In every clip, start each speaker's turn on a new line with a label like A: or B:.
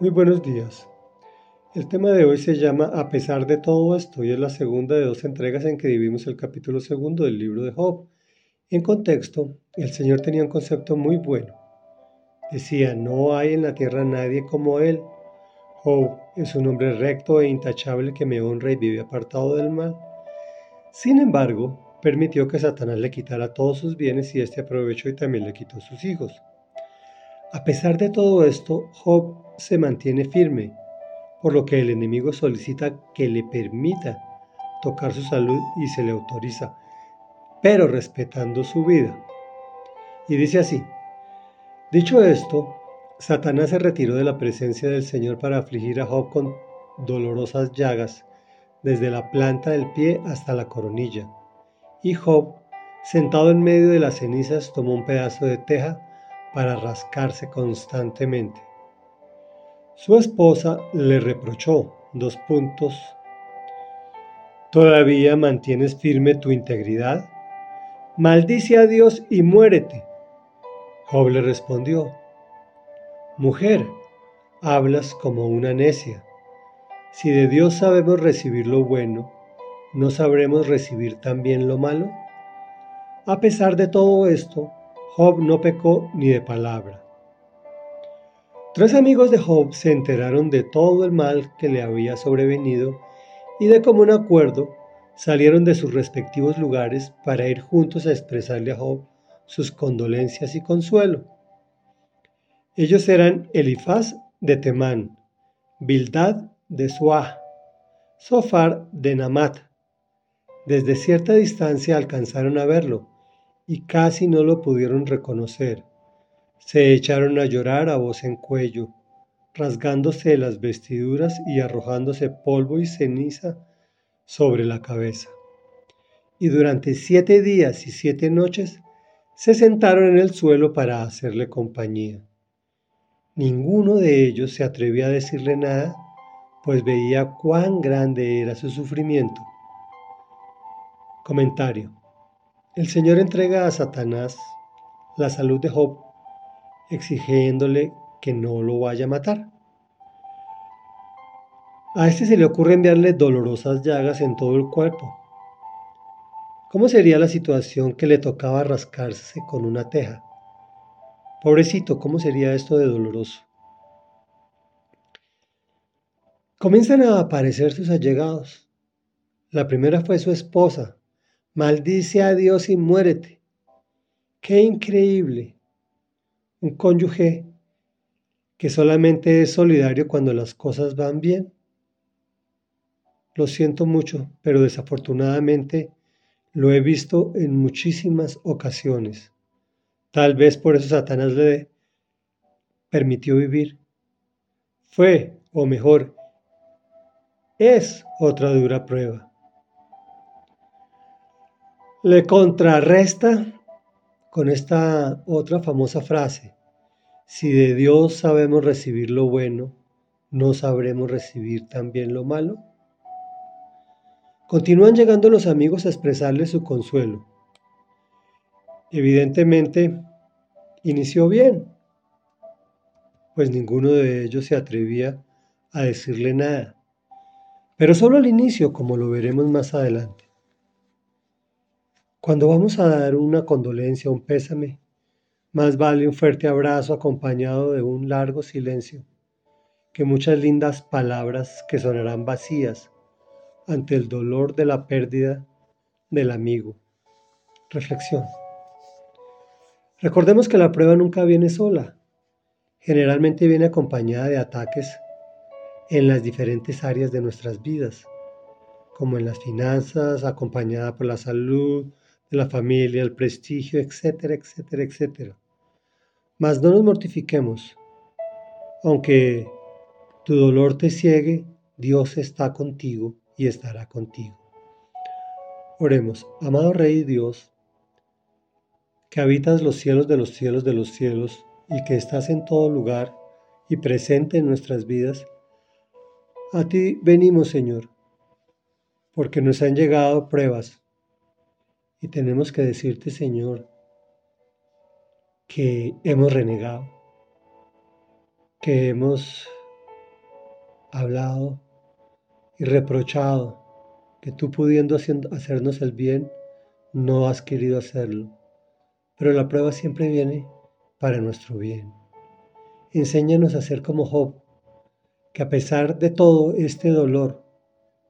A: Muy buenos días. El tema de hoy se llama A pesar de todo esto y es la segunda de dos entregas en que dividimos el capítulo segundo del libro de Job. En contexto, el Señor tenía un concepto muy bueno. Decía, no hay en la tierra nadie como Él. Job es un hombre recto e intachable que me honra y vive apartado del mal. Sin embargo, permitió que Satanás le quitara todos sus bienes y éste aprovechó y también le quitó sus hijos. A pesar de todo esto, Job se mantiene firme, por lo que el enemigo solicita que le permita tocar su salud y se le autoriza, pero respetando su vida. Y dice así, dicho esto, Satanás se retiró de la presencia del Señor para afligir a Job con dolorosas llagas, desde la planta del pie hasta la coronilla. Y Job, sentado en medio de las cenizas, tomó un pedazo de teja para rascarse constantemente. Su esposa le reprochó dos puntos. ¿Todavía mantienes firme tu integridad? Maldice a Dios y muérete. Job le respondió, Mujer, hablas como una necia. Si de Dios sabemos recibir lo bueno, ¿no sabremos recibir también lo malo? A pesar de todo esto, Job no pecó ni de palabra. Tres amigos de Job se enteraron de todo el mal que le había sobrevenido y de común acuerdo salieron de sus respectivos lugares para ir juntos a expresarle a Job sus condolencias y consuelo. Ellos eran Elifaz de Temán, Bildad de Suah, Sofar de Namat. Desde cierta distancia alcanzaron a verlo y casi no lo pudieron reconocer. Se echaron a llorar a voz en cuello, rasgándose las vestiduras y arrojándose polvo y ceniza sobre la cabeza. Y durante siete días y siete noches se sentaron en el suelo para hacerle compañía. Ninguno de ellos se atrevía a decirle nada, pues veía cuán grande era su sufrimiento. Comentario. El Señor entrega a Satanás la salud de Job, exigiéndole que no lo vaya a matar. A este se le ocurre enviarle dolorosas llagas en todo el cuerpo. ¿Cómo sería la situación que le tocaba rascarse con una teja? Pobrecito, ¿cómo sería esto de doloroso? Comienzan a aparecer sus allegados. La primera fue su esposa, Maldice a Dios y muérete. Qué increíble. Un cónyuge que solamente es solidario cuando las cosas van bien. Lo siento mucho, pero desafortunadamente lo he visto en muchísimas ocasiones. Tal vez por eso Satanás le permitió vivir. Fue, o mejor, es otra dura prueba le contrarresta con esta otra famosa frase. Si de Dios sabemos recibir lo bueno, ¿no sabremos recibir también lo malo? Continúan llegando los amigos a expresarle su consuelo. Evidentemente, inició bien, pues ninguno de ellos se atrevía a decirle nada, pero solo al inicio, como lo veremos más adelante. Cuando vamos a dar una condolencia, un pésame, más vale un fuerte abrazo acompañado de un largo silencio que muchas lindas palabras que sonarán vacías ante el dolor de la pérdida del amigo. Reflexión. Recordemos que la prueba nunca viene sola. Generalmente viene acompañada de ataques en las diferentes áreas de nuestras vidas, como en las finanzas, acompañada por la salud, de la familia, el prestigio, etcétera, etcétera, etcétera. Mas no nos mortifiquemos. Aunque tu dolor te ciegue, Dios está contigo y estará contigo. Oremos, amado Rey Dios, que habitas los cielos de los cielos de los cielos y que estás en todo lugar y presente en nuestras vidas, a ti venimos, Señor, porque nos han llegado pruebas, y tenemos que decirte, Señor, que hemos renegado, que hemos hablado y reprochado que tú pudiendo hacernos el bien, no has querido hacerlo. Pero la prueba siempre viene para nuestro bien. Enséñanos a ser como Job, que a pesar de todo este dolor,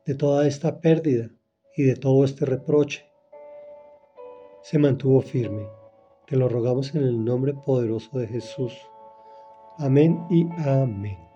A: de toda esta pérdida y de todo este reproche, se mantuvo firme. Te lo rogamos en el nombre poderoso de Jesús. Amén y amén.